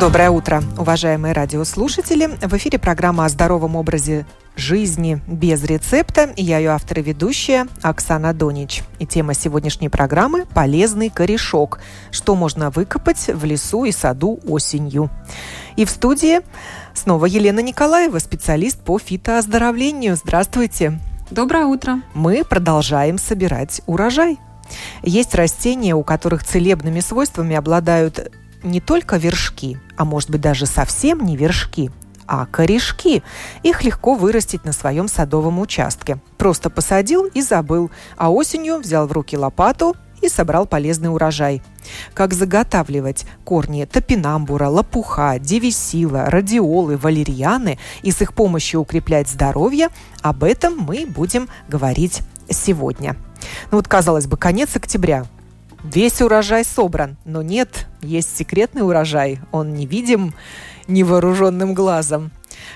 Доброе утро, уважаемые радиослушатели. В эфире программа о здоровом образе жизни без рецепта. Я ее автор и ведущая Оксана Донич. И тема сегодняшней программы – полезный корешок. Что можно выкопать в лесу и саду осенью. И в студии снова Елена Николаева, специалист по фитооздоровлению. Здравствуйте. Доброе утро. Мы продолжаем собирать урожай. Есть растения, у которых целебными свойствами обладают не только вершки, а может быть даже совсем не вершки, а корешки. Их легко вырастить на своем садовом участке. Просто посадил и забыл, а осенью взял в руки лопату и собрал полезный урожай. Как заготавливать корни топинамбура, лопуха, девисила, радиолы, валерьяны и с их помощью укреплять здоровье, об этом мы будем говорить сегодня. Ну вот, казалось бы, конец октября. Весь урожай собран, но нет, есть секретный урожай. Он невидим невооруженным глазом.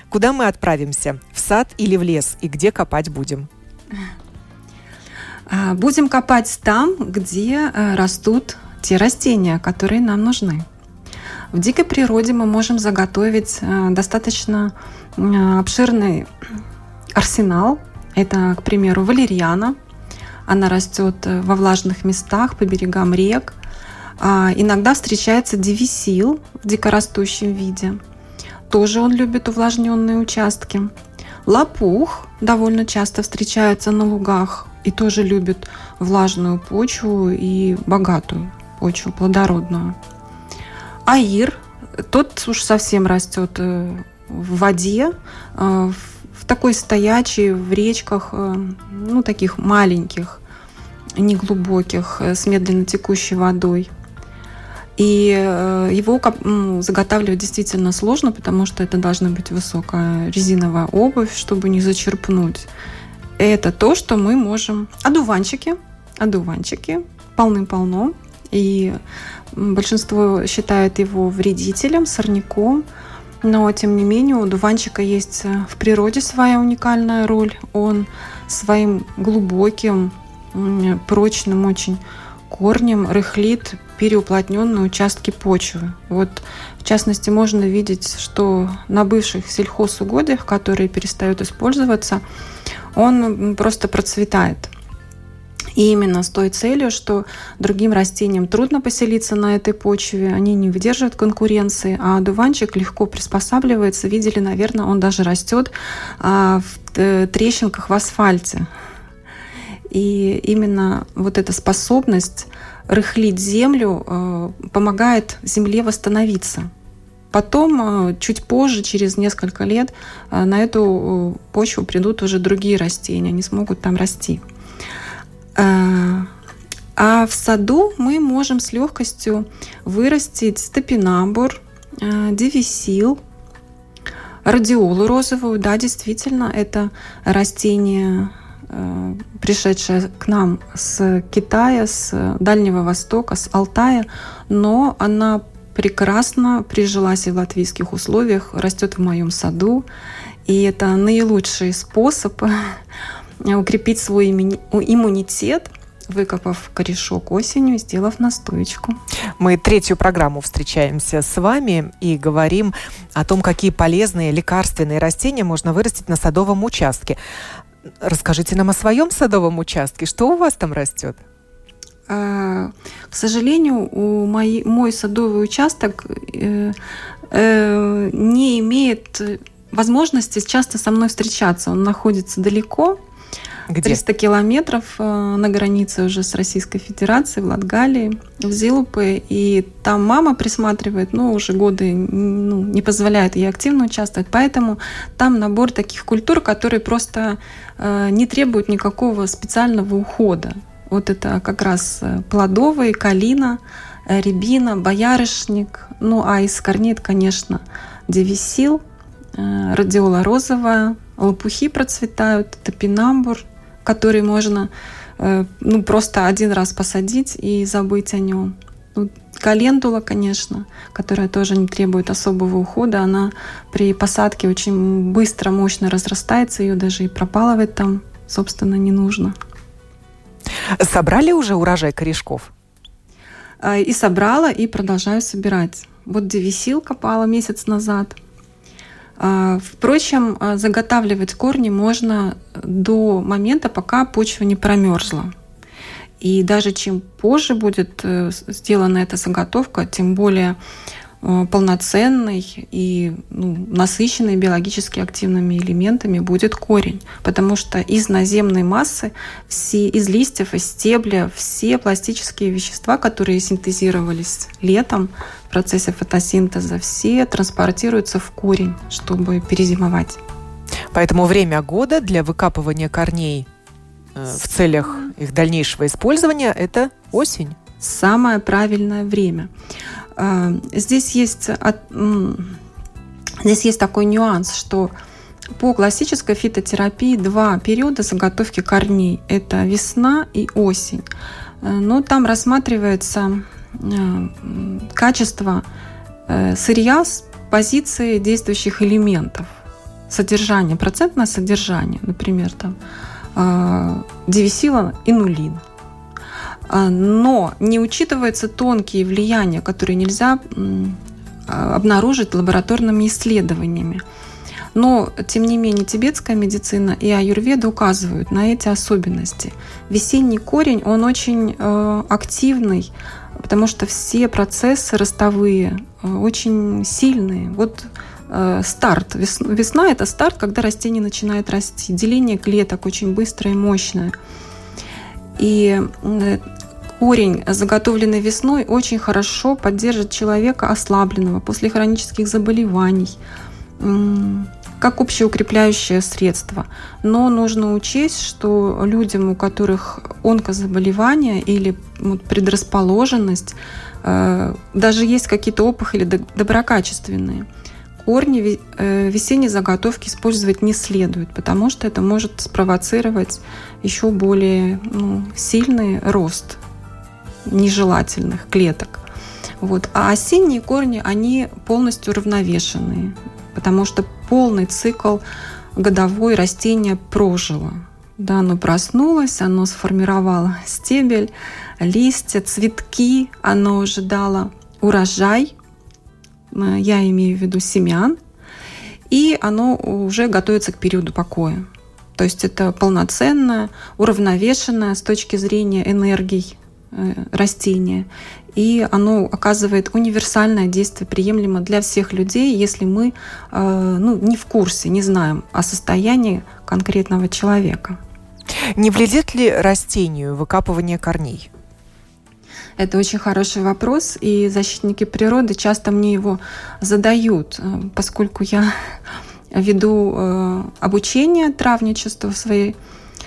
Куда мы отправимся? В сад или в лес? И где копать будем? А, будем копать там, где э, растут те растения, которые нам нужны. В дикой природе мы можем заготовить э, достаточно э, обширный арсенал. Это, к примеру, валерьяна, она растет э, во влажных местах, по берегам рек. А, иногда встречается девисил в дикорастущем виде. Тоже он любит увлажненные участки. Лопух довольно часто встречается на лугах и тоже любит влажную почву и богатую почву, плодородную. Аир, тот уж совсем растет э, в воде, э, такой стоячий в речках, э, ну, таких маленьких, неглубоких, э, с медленно текущей водой. И э, его заготавливать действительно сложно, потому что это должна быть высокая резиновая обувь, чтобы не зачерпнуть. Это то, что мы можем... Одуванчики. Одуванчики полным-полно. И большинство считает его вредителем, сорняком. Но, тем не менее, у дуванчика есть э, в природе своя уникальная роль. Он своим глубоким, прочным очень корнем рыхлит переуплотненные участки почвы. Вот, в частности, можно видеть, что на бывших сельхозугодиях, которые перестают использоваться, он просто процветает. И именно с той целью, что другим растениям трудно поселиться на этой почве, они не выдерживают конкуренции, а дуванчик легко приспосабливается. Видели, наверное, он даже растет а, в э, трещинках в асфальте. И именно вот эта способность рыхлить землю э, помогает земле восстановиться. Потом, э, чуть позже, через несколько лет, на эту почву придут уже другие растения, они смогут там расти. Э, а в саду мы можем с легкостью вырастить стопинамбур, э, девисил, радиолу розовую. Да, действительно, это растение, э, пришедшее к нам с Китая, с Дальнего Востока, с Алтая, но она прекрасно прижилась и в латвийских условиях, растет в моем саду. И это наилучший способ укрепить свой иммунитет, выкопав корешок осенью, сделав настоечку. Мы третью программу встречаемся с вами и говорим о том, какие полезные лекарственные растения можно вырастить на садовом участке. Расскажите нам о своем садовом участке. Что у вас там растет? А, к сожалению, у моей, мой садовый участок э, э, не имеет возможности часто со мной встречаться. Он находится далеко, где? 300 километров э, на границе уже с Российской Федерацией, в Латгалии, в Зилупе. И там мама присматривает, но уже годы ну, не позволяет ей активно участвовать. Поэтому там набор таких культур, которые просто э, не требуют никакого специального ухода. Вот это как раз э, плодовые, калина, рябина, боярышник. Ну а из корней, это, конечно, девисил, радиола розовая, лопухи процветают, топинамбур, который можно э, ну, просто один раз посадить и забыть о нем. Ну, календула, конечно, которая тоже не требует особого ухода, она при посадке очень быстро, мощно разрастается, ее даже и пропалывать там, собственно, не нужно. Собрали уже урожай корешков? А, и собрала, и продолжаю собирать. Вот девисил копала месяц назад. А, впрочем, а, заготавливать корни можно до момента, пока почва не промерзла. И даже чем позже будет э, сделана эта заготовка, тем более полноценный и ну, насыщенный биологически активными элементами будет корень, потому что из наземной массы, все, из листьев, из стебля, все пластические вещества, которые синтезировались летом в процессе фотосинтеза, все транспортируются в корень, чтобы перезимовать. Поэтому время года для выкапывания корней Э, в целях их дальнейшего использования, это осень. Самое правильное время. Э, здесь есть, здесь есть такой нюанс, что по классической фитотерапии два периода заготовки корней – это весна и осень. Э, но там рассматривается качество сырья с позиции действующих элементов, содержание, процентное содержание, например, там а, девисила и нулин. А, но не учитываются тонкие влияния, которые нельзя а, обнаружить лабораторными исследованиями. Но, тем не менее, тибетская медицина и аюрведа указывают на эти особенности. Весенний корень, он очень э, активный, потому что все процессы ростовые э, очень сильные. Вот Э, старт. Весна – это старт, когда растение начинает расти. Деление клеток очень быстрое и мощное. И э, корень, заготовленный весной, очень хорошо поддержит человека ослабленного после хронических заболеваний, как общеукрепляющее средство. Но нужно учесть, что людям, у которых онкозаболевания или предрасположенность, э, даже есть какие-то опухоли доброкачественные – корни э, весенней заготовки использовать не следует, потому что это может спровоцировать еще более ну, сильный рост нежелательных клеток. Вот. А осенние корни, они полностью равновешенные, потому что полный цикл годовой растение прожило. Да, оно проснулось, оно сформировало стебель, листья, цветки, оно уже дало урожай, я имею в виду семян, и оно уже готовится к периоду покоя. То есть это полноценное, уравновешенное с точки зрения энергий э, растение. И оно оказывает универсальное действие, приемлемо для всех людей, если мы э, ну, не в курсе, не знаем о состоянии конкретного человека. Не вредит ли растению выкапывание корней? Это очень хороший вопрос, и защитники природы часто мне его задают, э, поскольку я веду э, обучение травничеству в своей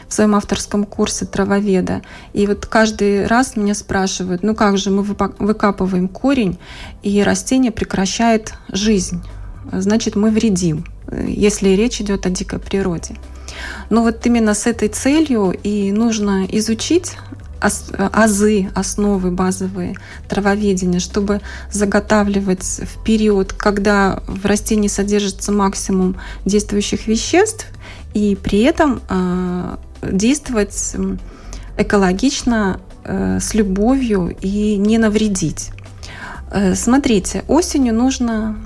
в своем авторском курсе травоведа. И вот каждый раз меня спрашивают, ну как же мы выкапываем корень, и растение прекращает жизнь. Значит, мы вредим, если речь идет о дикой природе. Но вот именно с этой целью и нужно изучить азы, основы базовые травоведения, чтобы заготавливать в период, когда в растении содержится максимум действующих веществ, и при этом э, действовать экологично, э, с любовью и не навредить. Э, смотрите, осенью нужно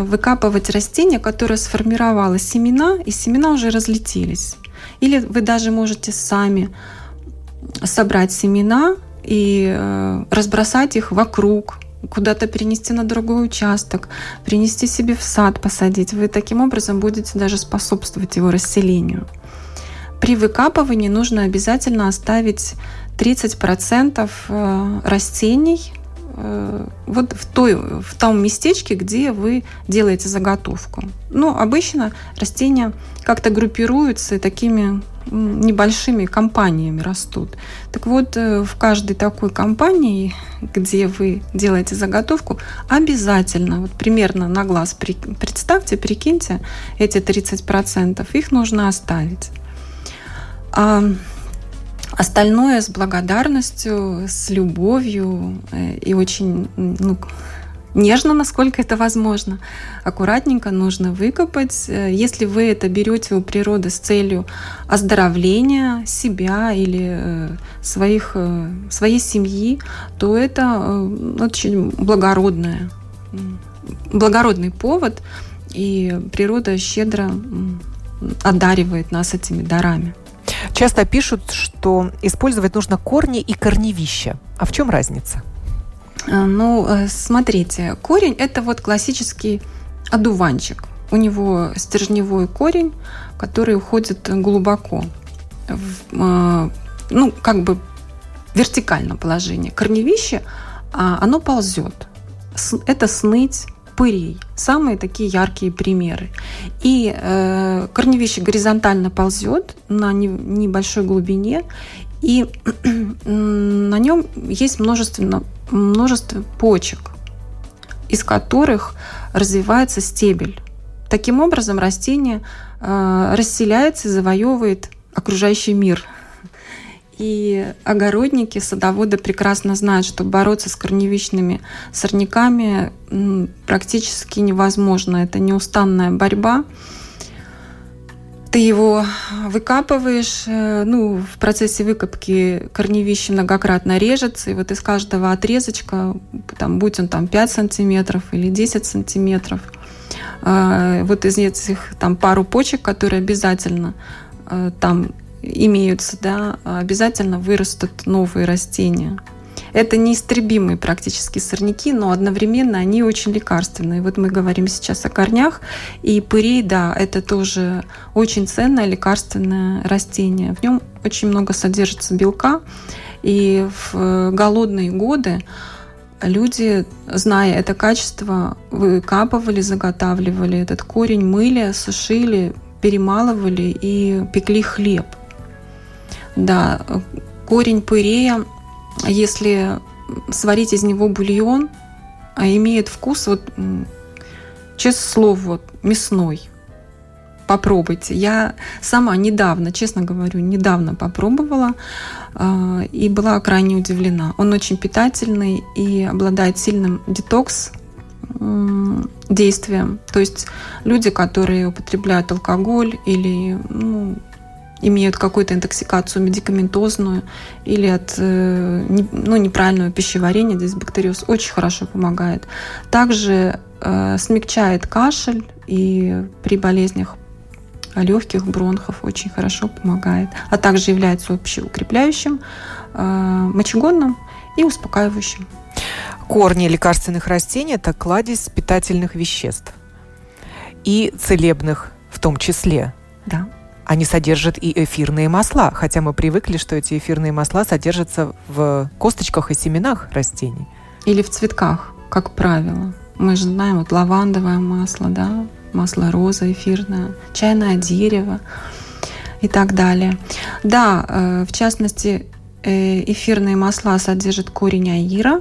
выкапывать растение, которое сформировало семена, и семена уже разлетелись. Или вы даже можете сами собрать семена и э, разбросать их вокруг, куда-то перенести на другой участок, принести себе в сад, посадить. Вы таким образом будете даже способствовать его расселению. При выкапывании нужно обязательно оставить 30% э, растений вот в, той, в том местечке, где вы делаете заготовку. Ну, обычно растения как-то группируются такими небольшими компаниями растут. Так вот, э, в каждой такой компании, где вы делаете заготовку, обязательно, вот примерно на глаз представьте, прикиньте, эти 30%, их нужно оставить. Остальное с благодарностью, с любовью и очень ну, нежно, насколько это возможно. Аккуратненько нужно выкопать. Э, если вы это берете у природы с целью оздоровления себя или э, своих, э, своей семьи, то это очень благородное, благородный повод, и природа щедро одаривает нас этими дарами. Часто пишут, что использовать нужно корни и корневища. А в чем разница? Э, ну, э, смотрите, корень – это вот классический одуванчик. У него стержневой корень, который уходит глубоко, в, э, ну, как бы вертикальном положении. Корневище, а, оно ползет. Это сныть, пырей. Самые такие яркие примеры. И э, корневище горизонтально ползет на не, небольшой глубине, и на нем есть множество, множество почек, из которых развивается стебель. Таким образом, растение э, расселяется и завоевывает окружающий мир. И огородники, садоводы прекрасно знают, что бороться с корневищными сорняками практически невозможно. Это неустанная борьба ты его выкапываешь, э, ну, в процессе выкопки корневище многократно режется, и вот из каждого отрезочка, там, будь он там 5 сантиметров или 10 сантиметров, э, вот из этих там пару почек, которые обязательно э, там имеются, да, обязательно вырастут новые растения. Это неистребимые практически сорняки, но одновременно они очень лекарственные. Вот мы говорим сейчас о корнях, и пырей, да, это тоже очень ценное лекарственное растение. В нем очень много содержится белка, и в голодные годы люди, зная это качество, выкапывали, заготавливали этот корень, мыли, сушили, перемалывали и пекли хлеб. Да, корень пырея если сварить из него бульон, а имеет вкус, вот, честное слово, вот, мясной. Попробуйте. Я сама недавно, честно говорю, недавно попробовала э, и была крайне удивлена. Он очень питательный и обладает сильным детокс э, действием. То есть люди, которые употребляют алкоголь или ну, имеют какую-то интоксикацию медикаментозную или от э, ну, неправильного пищеварения, дисбактериоз очень хорошо помогает. Также э, смягчает кашель и при болезнях легких бронхов очень хорошо помогает, а также является общеукрепляющим, э, мочегонным и успокаивающим. Корни лекарственных растений – это кладезь питательных веществ и целебных в том числе. Да они содержат и эфирные масла, хотя мы привыкли, что эти эфирные масла содержатся в косточках и семенах растений. Или в цветках, как правило. Мы же знаем, вот лавандовое масло, да, масло роза эфирное, чайное дерево и так далее. Да, э, в частности, э, эфирные масла содержат корень аира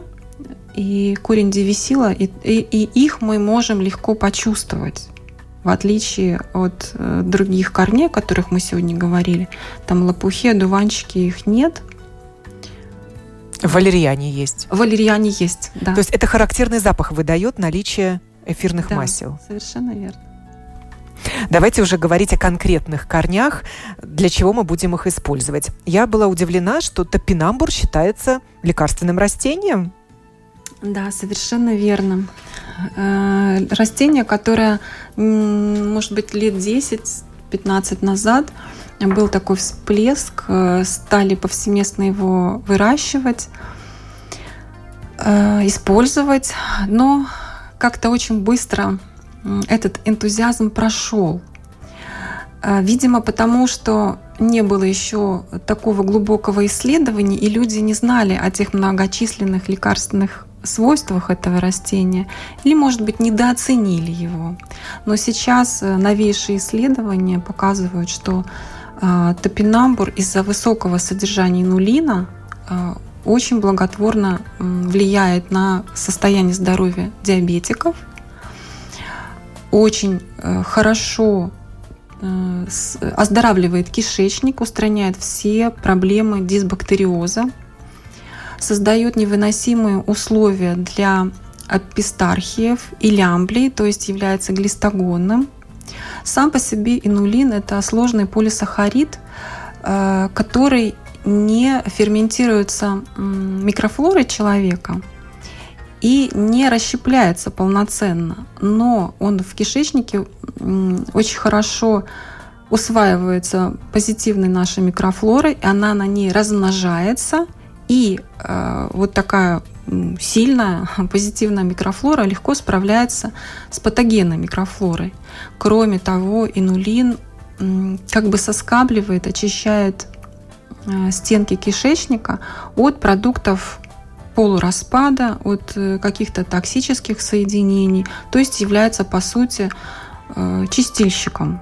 и корень девисила, и, и, и их мы можем легко почувствовать в отличие от э, других корней, о которых мы сегодня говорили. Там лопухи, одуванчики, их нет. Валерьяне есть. Валерьяне есть, да. То есть это характерный запах выдает наличие эфирных да, масел. совершенно верно. Давайте уже говорить о конкретных корнях, для чего мы будем их использовать. Я была удивлена, что топинамбур считается лекарственным растением. Да, совершенно верно. Э, растение, которое, может быть, лет 10-15 назад был такой всплеск, э, стали повсеместно его выращивать, э, использовать, но как-то очень быстро этот энтузиазм прошел. Видимо, потому что не было еще такого глубокого исследования, и люди не знали о тех многочисленных лекарственных свойствах этого растения или, может быть, недооценили его. Но сейчас э, новейшие исследования показывают, что э, топинамбур из-за высокого содержания нулина э, очень благотворно влияет на состояние здоровья диабетиков, очень хорошо оздоравливает кишечник, устраняет все проблемы дисбактериоза, создает невыносимые условия для пистархиев и лямблей, то есть является глистогонным. Сам по себе инулин – это сложный полисахарид, э, который не ферментируется микрофлорой человека и не расщепляется полноценно, но он в кишечнике очень хорошо усваивается позитивной нашей микрофлорой, она на ней размножается, и э, вот такая сильная позитивная микрофлора легко справляется с патогенной микрофлорой. Кроме того, инулин как бы соскабливает, очищает э, стенки кишечника от продуктов полураспада, от э, каких-то токсических соединений, то есть является, по сути, э, чистильщиком.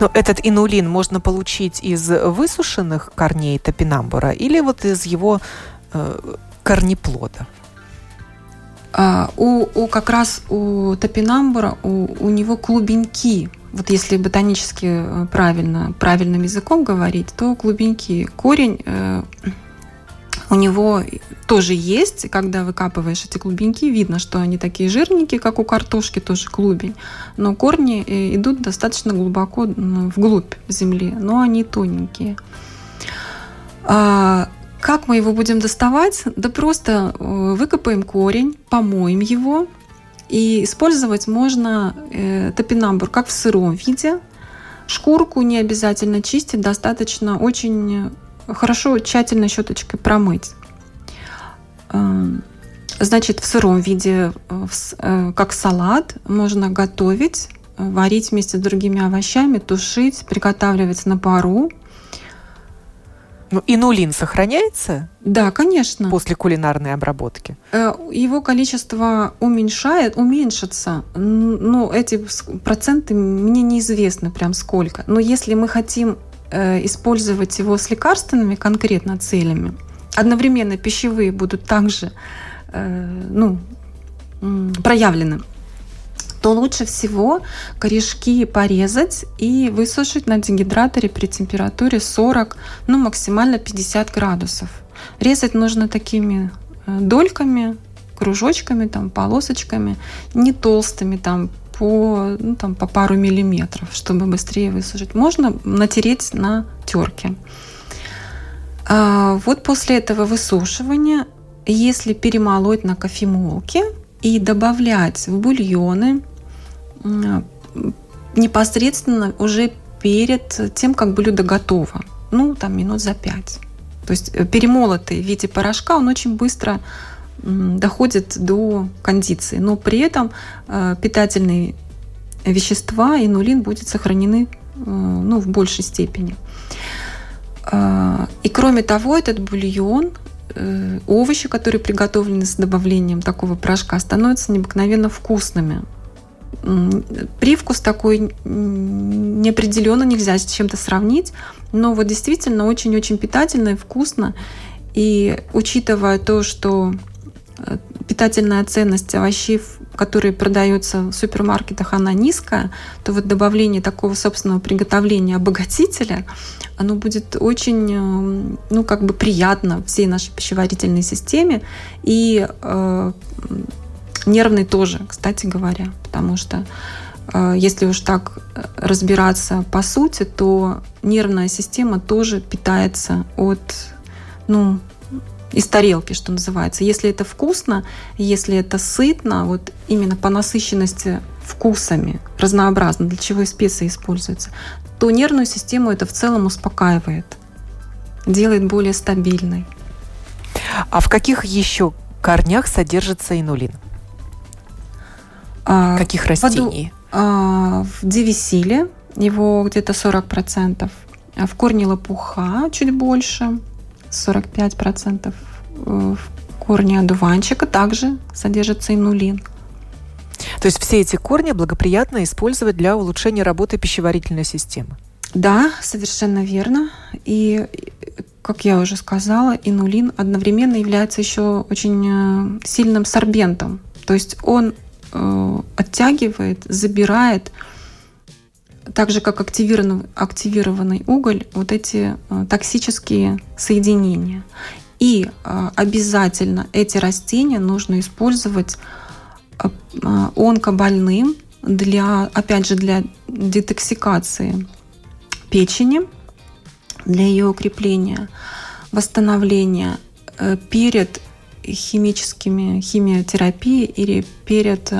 Но этот инулин можно получить из высушенных корней топинамбура или вот из его корнеплода? А, у, у как раз у топинамбура у, у него клубеньки. Вот если ботанически э, правильно, правильным языком говорить, то клубеньки. Корень э, у него тоже есть. Когда выкапываешь эти клубеньки, видно, что они такие жирненькие, как у картошки, тоже клубень. Но корни э, идут достаточно глубоко вглубь земли, но они тоненькие. А, как мы его будем доставать? Да просто э, выкопаем корень, помоем его, и использовать можно э, топинамбур как в сыром виде. Шкурку не обязательно чистить, достаточно очень хорошо тщательно щеточкой промыть. Э, значит, в сыром виде, как салат, можно готовить, варить вместе с другими овощами, тушить, приготавливать на пару – ну, инулин сохраняется? Да, конечно. После кулинарной обработки? Э, его количество уменьшает, уменьшится. Но эти проценты мне неизвестны прям сколько. Но если мы хотим э, использовать его с лекарственными конкретно целями, одновременно пищевые будут также э, ну, проявлены то лучше всего корешки порезать и высушить на дегидраторе при температуре 40, ну максимально 50 градусов. Резать нужно такими э, дольками, кружочками, там, полосочками, не толстыми, там, по, ну, там, по пару миллиметров, чтобы быстрее высушить. Можно натереть на терке. А вот после этого высушивания, если перемолоть на кофемолке и добавлять в бульоны непосредственно уже перед тем, как блюдо готово. Ну, там минут за пять. То есть э, перемолотый в виде порошка, он очень быстро доходит до кондиции. Но при этом э, питательные вещества, инулин будет сохранены э, ну, в большей степени. И кроме того, этот бульон, овощи, которые приготовлены с добавлением такого порошка, становятся необыкновенно вкусными привкус такой неопределенно нельзя с чем-то сравнить, но вот действительно очень-очень питательно и вкусно. И учитывая то, что э, питательная ценность овощей, которые продаются в супермаркетах, она низкая, то вот добавление такого собственного приготовления обогатителя, оно будет очень, э, ну, как бы приятно всей нашей пищеварительной системе. И э, Нервный тоже, кстати говоря, потому что э, если уж так э, разбираться по сути, то нервная система тоже питается от, ну, из тарелки, что называется. Если это вкусно, если это сытно, вот именно по насыщенности вкусами, разнообразно, для чего и специи используются, то нервную систему это в целом успокаивает, делает более стабильной. А в каких еще корнях содержится инулин? А, Каких растений? В, а, в девисиле его где-то 40%, а в корне лопуха чуть больше, 45%. В корне одуванчика также содержится инулин. То есть все эти корни благоприятно использовать для улучшения работы пищеварительной системы? Да, совершенно верно. И, как я уже сказала, инулин одновременно является еще очень э, сильным сорбентом. То есть он Э, оттягивает, забирает так же как активированный, активированный уголь, вот эти э, токсические соединения. И э, обязательно эти растения нужно использовать э, онкобольным для, опять же, для детоксикации печени, для ее укрепления, восстановления перед химическими химиотерапией или перед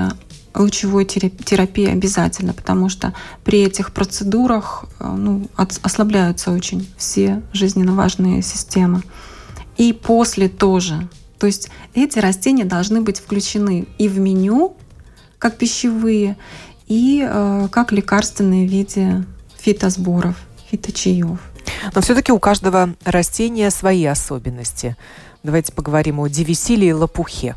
лучевой терапии обязательно, потому что при этих процедурах э, ну, ослабляются очень все жизненно важные системы. И после тоже. То есть эти растения должны быть включены и в меню, как пищевые, и э, как лекарственные в виде фитосборов, фиточаев. Но все-таки у каждого растения свои особенности. Давайте поговорим о девисиле и лопухе.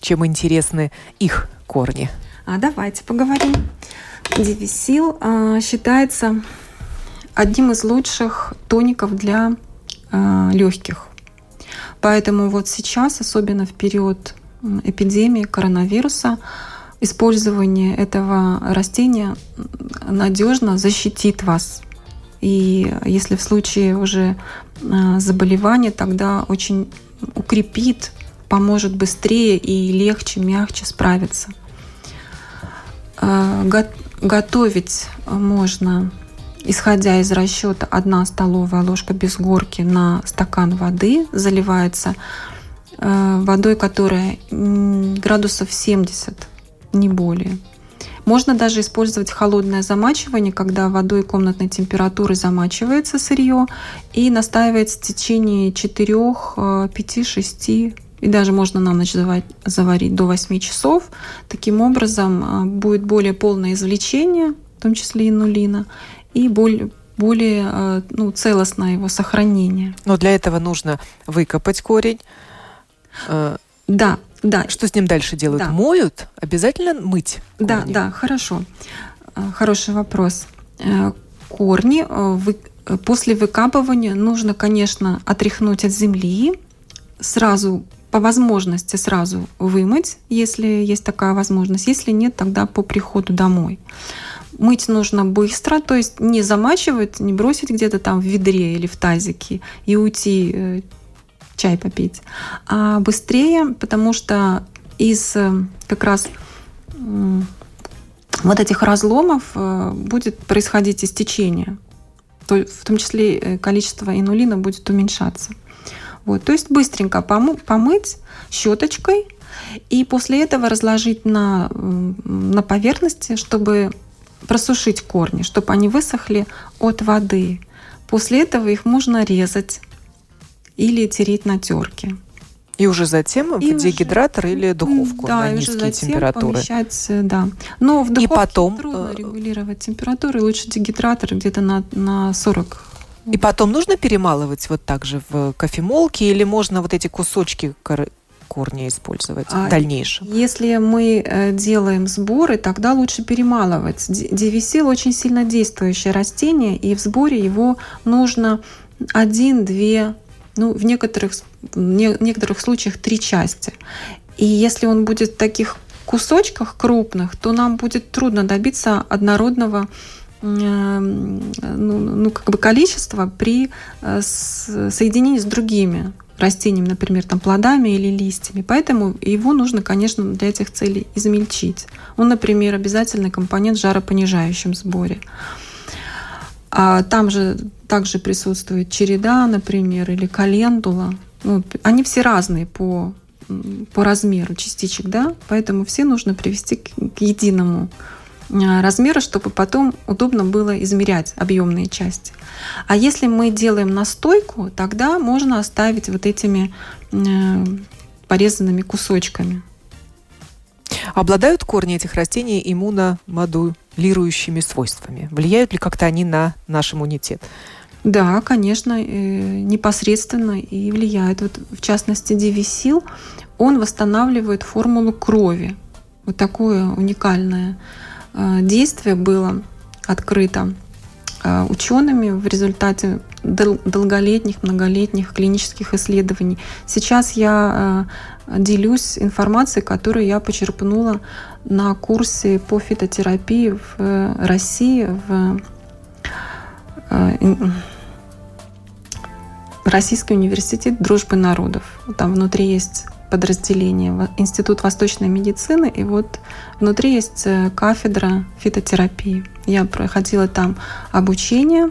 Чем интересны их корни. А давайте поговорим. Девисил а, считается одним из лучших тоников для а, легких. Поэтому вот сейчас, особенно в период эпидемии коронавируса, использование этого растения надежно защитит вас. И если в случае уже а, заболевания, тогда очень укрепит, поможет быстрее и легче, мягче справиться. Э, готовить можно, исходя из расчета, одна столовая ложка без горки на стакан воды заливается э, водой, которая градусов 70, не более. Можно даже использовать холодное замачивание, когда водой комнатной температуры замачивается сырье и настаивается в течение 4, 5, 6 и даже можно на ночь заварить до 8 часов. Таким образом а, будет более полное извлечение, в том числе инулина, и более, более а, ну, целостное его сохранение. Но для этого нужно выкопать корень. А, да, да. Что с ним дальше делают? Да. Моют? Обязательно мыть? Корни? Да, да, хорошо. Хороший вопрос. Э, корни вы, после выкапывания нужно, конечно, отряхнуть от земли, сразу по возможности сразу вымыть, если есть такая возможность. Если нет, тогда по приходу домой. Мыть нужно быстро, то есть не замачивать, не бросить где-то там в ведре или в тазике и уйти э, чай попить, а быстрее, потому что из э, как раз вот этих разломов э, будет происходить истечение. В том числе количество инулина будет уменьшаться. Вот, то есть быстренько помы, помыть щеточкой и после этого разложить на, на поверхности, чтобы просушить корни, чтобы они высохли от воды. После этого их можно резать или тереть на терке. И уже затем и в дегидратор уже, или духовку да, на низкие затем температуры. Помещать, да. Но в духовке и потом, трудно э, регулировать температуру, лучше дегидратор где-то на, на 40 и потом нужно перемалывать вот так же в кофемолке или можно вот эти кусочки корня использовать а в дальнейшем? Если мы э, делаем сборы, тогда лучше перемалывать. Девисил очень сильно действующее растение, и в сборе его нужно один-две, ну, в некоторых, в некоторых случаях три части. И если он будет в таких кусочках крупных, то нам будет трудно добиться однородного ну, ну, как бы количество при э, соединении с другими растениями, например, там плодами или листьями. Поэтому его нужно, конечно, для этих целей измельчить. Он, например, обязательный компонент в жаропонижающем сборе. А там же также присутствует череда, например, или календула. Ну, они все разные по, по размеру частичек, да, поэтому все нужно привести к, к единому размера, чтобы потом удобно было измерять объемные части. А если мы делаем настойку, тогда можно оставить вот этими э, порезанными кусочками. Обладают корни этих растений иммуномодулирующими свойствами? Влияют ли как-то они на наш иммунитет? Да, конечно, э, непосредственно и влияет. Вот, в частности, Дивисил, он восстанавливает формулу крови. Вот такое уникальное Э, действие было открыто э, учеными в результате долголетних, многолетних клинических исследований. Сейчас я делюсь информацией, которую я почерпнула на курсе по фитотерапии в России, в Российский университет дружбы народов. Там внутри есть подразделение Институт восточной медицины, и вот внутри есть э, кафедра фитотерапии. Я проходила там обучение,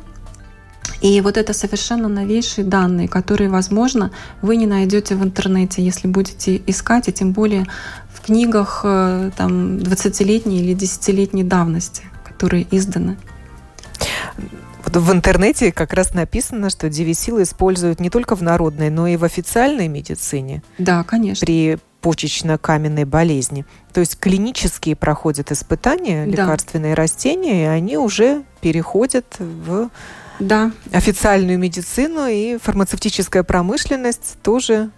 и вот это совершенно новейшие данные, которые, возможно, вы не найдете в интернете, если будете искать, и тем более в книгах э, там, 20-летней или 10-летней давности, которые изданы. Вот в интернете как раз написано, что девисилы используют не только в народной, но и в официальной медицине. Да, конечно. При почечно-каменной болезни. То есть клинические проходят испытания, да. лекарственные растения, и они уже переходят в да. официальную медицину, и фармацевтическая промышленность тоже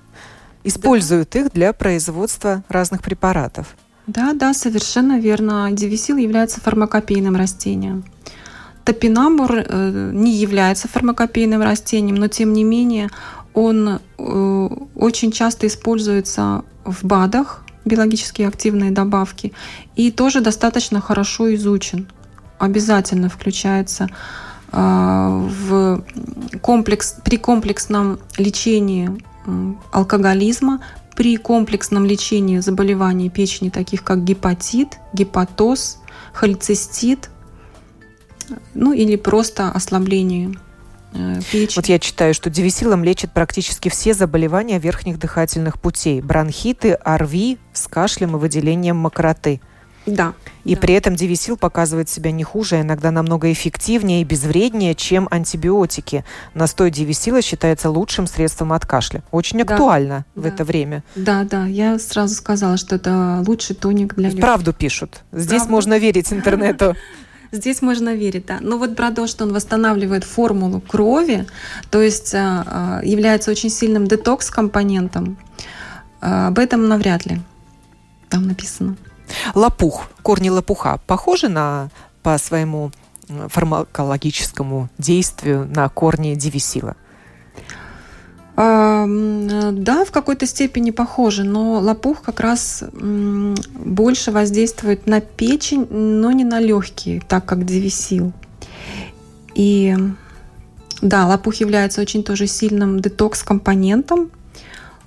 использует да. их для производства разных препаратов. Да, да, совершенно верно. Девисил является фармакопейным растением. Топинамбур э, не является фармакопейным растением, но тем не менее он э, очень часто используется в БАДах, биологически активные добавки, и тоже достаточно хорошо изучен. Обязательно включается э, в комплекс, при комплексном лечении алкоголизма, при комплексном лечении заболеваний печени, таких как гепатит, гепатоз, холецистит, ну или просто ослабление э, печени. Вот я читаю, что девисилом лечит практически все заболевания верхних дыхательных путей. Бронхиты, ОРВИ с кашлем и выделением мокроты. Да. И да. при этом девисил показывает себя не хуже, а иногда намного эффективнее и безвреднее, чем антибиотики. Настой девисила считается лучшим средством от кашля. Очень да. актуально да. в это время. Да, да, я сразу сказала, что это лучший тоник для Правду пишут. Здесь Правду? можно верить интернету. Здесь можно верить, да. Но вот про то, что он восстанавливает формулу крови, то есть а, а, является очень сильным детокс-компонентом, а, об этом навряд ли там написано. Лопух, корни лопуха похожи на по своему фармакологическому действию на корни девисила? Да, в какой-то степени похоже, но лопух как раз больше воздействует на печень, но не на легкие, так как девисил. И да, лопух является очень тоже сильным детокс-компонентом.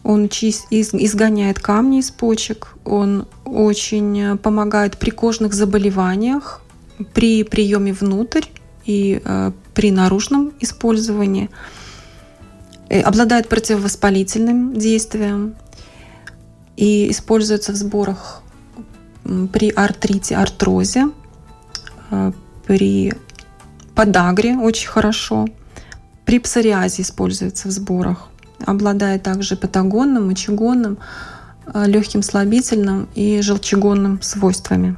Он изгоняет камни из почек, он очень помогает при кожных заболеваниях, при приеме внутрь и э, при наружном использовании – Э, обладает противовоспалительным действием и используется в сборах при артрите, артрозе, э, при подагре очень хорошо, при псориазе используется в сборах. Обладает также патагонным, мочегонным, э, легким слабительным и желчегонным свойствами.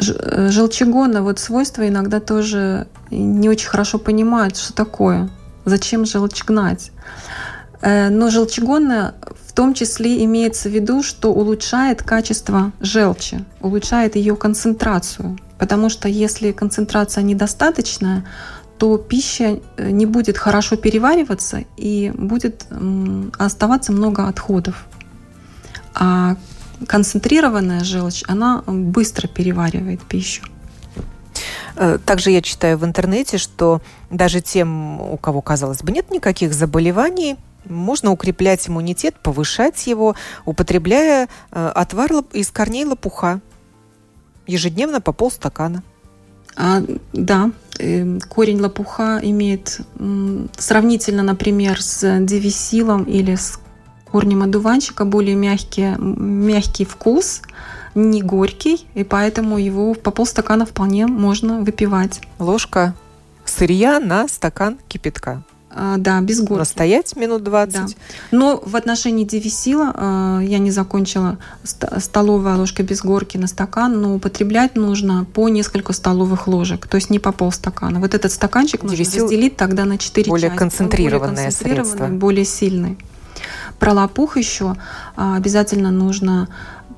Желчегонное вот свойства иногда тоже не очень хорошо понимают, что такое. Зачем желчь гнать? Э, но желчегонная в том числе имеется в виду, что улучшает качество желчи, улучшает ее концентрацию. Потому что если концентрация недостаточная, то пища э, не будет хорошо перевариваться и будет оставаться много отходов. А концентрированная желчь, она быстро переваривает пищу. Э, также я читаю в интернете, что даже тем, у кого, казалось бы, нет никаких заболеваний, можно укреплять иммунитет, повышать его, употребляя э, отвар из корней лопуха ежедневно по полстакана. А, да, э, корень лопуха имеет сравнительно, например, с девисилом или с корнем одуванчика более мягкий, мягкий вкус – не горький, и поэтому его по полстакана вполне можно выпивать. Ложка сырья на стакан кипятка. А, да, без горки. Настоять минут 20. Да. Но в отношении девисила а, я не закончила столовая ложка без горки на стакан, но употреблять нужно по несколько столовых ложек, то есть не по полстакана. Вот этот стаканчик нужно Девисил разделить тогда на 4 более части. Концентрированное более концентрированное средство. более сильный. Про лопух еще а, обязательно нужно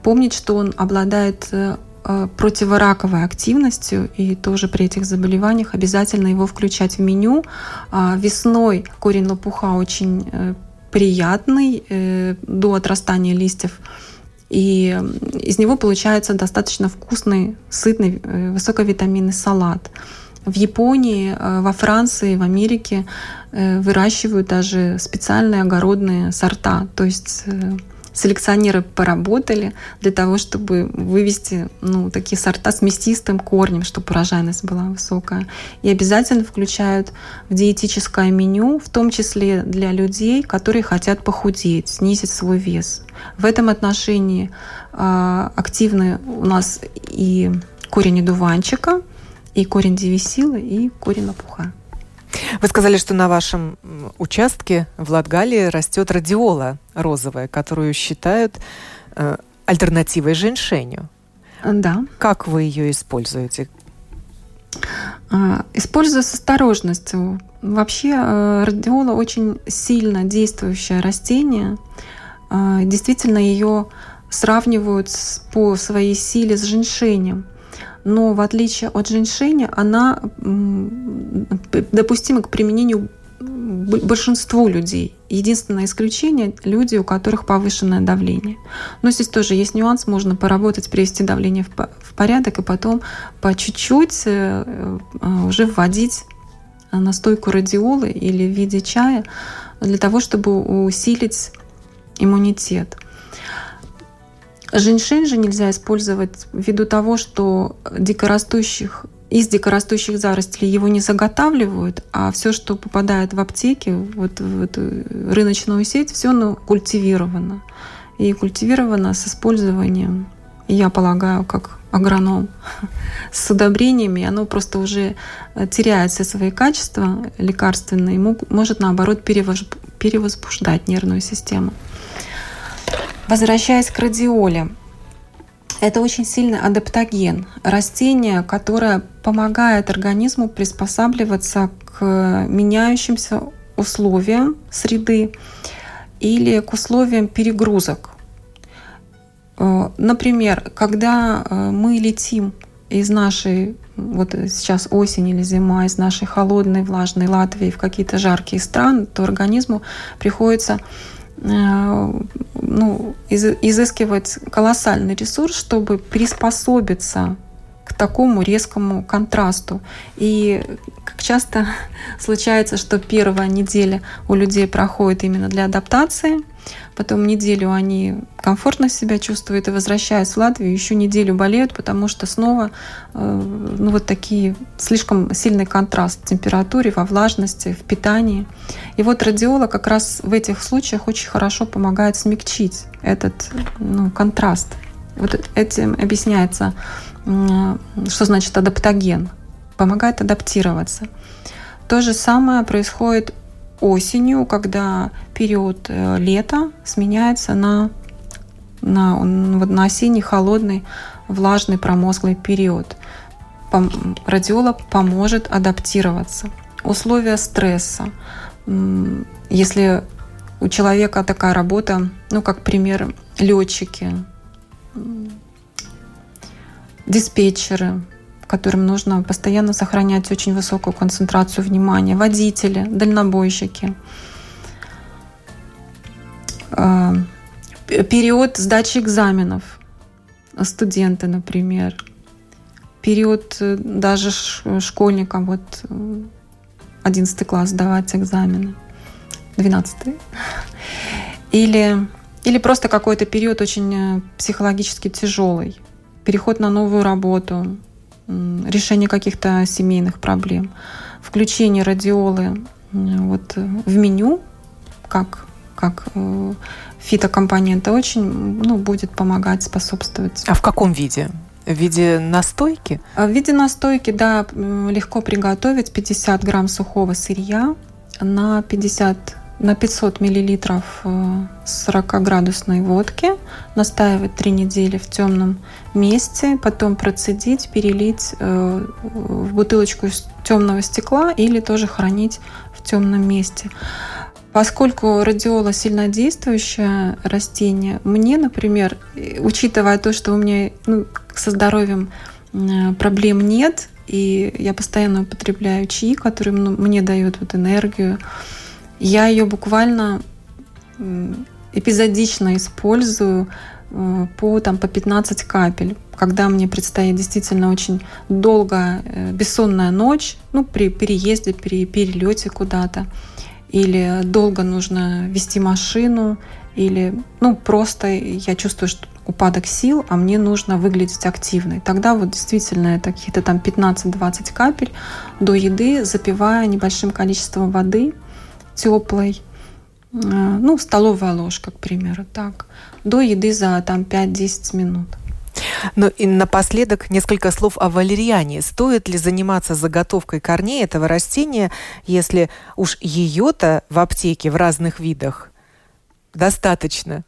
помнить, что он обладает э, э, противораковой активностью, и тоже при этих заболеваниях обязательно его включать в меню. А весной корень лопуха очень э, приятный до отрастания листьев, и из него получается достаточно вкусный, сытный, высоковитаминный салат. В Японии, во Франции, в Америке выращивают даже специальные огородные сорта. То есть селекционеры поработали для того, чтобы вывести ну, такие сорта с мясистым корнем, чтобы урожайность была высокая. И обязательно включают в диетическое меню, в том числе для людей, которые хотят похудеть, снизить свой вес. В этом отношении э, активны у нас и корень одуванчика, и корень девисилы, и корень лопуха. Вы сказали, что на вашем участке в Латгалии растет радиола розовая, которую считают э, альтернативой женьшеню. Да. Как вы ее используете? А, использую с осторожностью. Вообще э, радиола очень сильно действующее растение. А, действительно, ее сравнивают по своей силе с женьшенем но в отличие от женьшеня она допустима к применению большинству людей. Единственное исключение – люди, у которых повышенное давление. Но здесь тоже есть нюанс, можно поработать, привести давление в порядок и потом по чуть-чуть э, э, уже вводить настойку радиолы или в виде чая для того, чтобы усилить иммунитет. Женьшень же нельзя использовать ввиду того, что дикорастущих из дикорастущих заростей его не заготавливают, а все, что попадает в аптеки, вот в эту рыночную сеть, все оно культивировано. И культивировано с использованием, я полагаю, как агроном, с удобрениями, оно просто уже теряет все свои качества лекарственные, может наоборот перевозбуждать нервную систему. Возвращаясь к радиоле, это очень сильный адаптоген, растение, которое помогает организму приспосабливаться к меняющимся условиям среды или к условиям перегрузок. Э, например, когда э, мы летим из нашей, вот сейчас осень или зима, из нашей холодной, влажной Латвии в какие-то жаркие страны, то организму приходится ну, из, изыскивать колоссальный ресурс, чтобы приспособиться к такому резкому контрасту. И как часто случается, что первая неделя у людей проходит именно для адаптации, потом неделю они комфортно себя чувствуют и возвращаясь в Латвию, еще неделю болеют, потому что снова э, ну, вот такие слишком сильный контраст в температуре, во влажности, в питании. И вот радиола как раз в этих случаях очень хорошо помогает смягчить этот ну, контраст. Вот этим объясняется, что значит адаптоген. Помогает адаптироваться. То же самое происходит осенью, когда период э, лета сменяется на, на, на осенний холодный, влажный, промозглый период. Радиола поможет адаптироваться. Условия стресса. Если у человека такая работа, ну, как пример, летчики, диспетчеры, которым нужно постоянно сохранять очень высокую концентрацию внимания, водители, дальнобойщики. А, период сдачи экзаменов, студенты, например, период э, даже школьникам, вот 11 класс сдавать экзамены, 12 или, или просто какой-то период очень э, психологически тяжелый, переход на новую работу, решение каких-то семейных проблем, включение радиолы вот в меню как, как э, фитокомпонента очень ну, будет помогать, способствовать. А в каком виде? В виде настойки? В виде настойки, да, легко приготовить 50 грамм сухого сырья на 50 на 500 миллилитров 40-градусной э, водки, настаивать 3 недели в темном месте, потом процедить, перелить э, в бутылочку из темного стекла или тоже хранить в темном месте. Поскольку радиола сильнодействующее растение, мне, например, учитывая то, что у меня ну, со здоровьем проблем нет, и я постоянно употребляю чаи, которые мне дают вот энергию, я ее буквально эпизодично использую э, по, там, по 15 капель, когда мне предстоит действительно очень долгая э, бессонная ночь, ну, при переезде, при перелете куда-то или долго нужно вести машину, или ну, просто я чувствую, что упадок сил, а мне нужно выглядеть активной. Тогда вот действительно это какие-то там 15-20 капель до еды, запивая небольшим количеством воды теплой, э, ну, столовая ложка, к примеру, так, до еды за там 5-10 минут. Ну и напоследок несколько слов о валерьяне. Стоит ли заниматься заготовкой корней этого растения, если уж ее-то в аптеке в разных видах достаточно?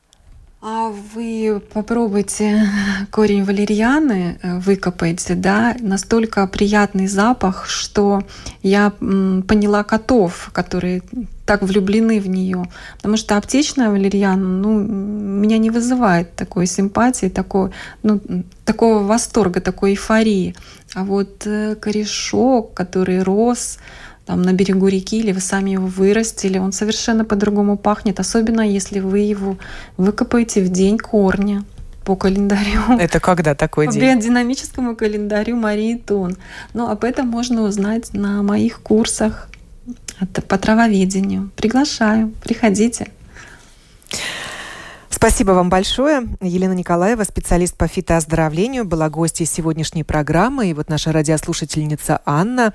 А вы попробуйте корень валерьяны э, выкопайте, да, настолько приятный запах, что я поняла котов, которые так влюблены в нее. Потому что аптечная валерьяна, ну, меня не вызывает такой симпатии, такой, ну, такого восторга, такой эйфории. А вот э, корешок, который рос, там, на берегу реки, или вы сами его вырастили, он совершенно по-другому пахнет, особенно если вы его выкопаете в день корня по календарю. Это когда такой день? По динамическому календарю Марии Тон. Но об этом можно узнать на моих курсах по травоведению. Приглашаю, приходите. Спасибо вам большое. Елена Николаева, специалист по фитооздоровлению, была гостьей сегодняшней программы. И вот наша радиослушательница Анна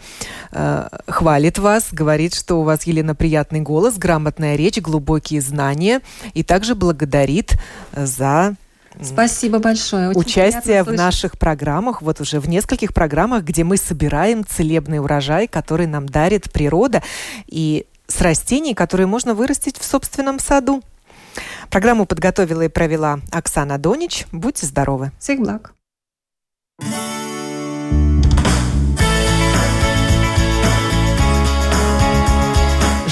э, хвалит вас, говорит, что у вас, Елена, приятный голос, грамотная речь, глубокие знания. И также благодарит за Спасибо большое. Очень участие в наших программах, вот уже в нескольких программах, где мы собираем целебный урожай, который нам дарит природа, и с растений, которые можно вырастить в собственном саду. Программу подготовила и провела Оксана Донич. Будьте здоровы. Всех благ.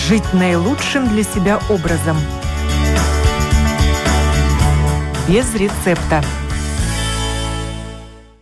Жить наилучшим для себя образом. Без рецепта.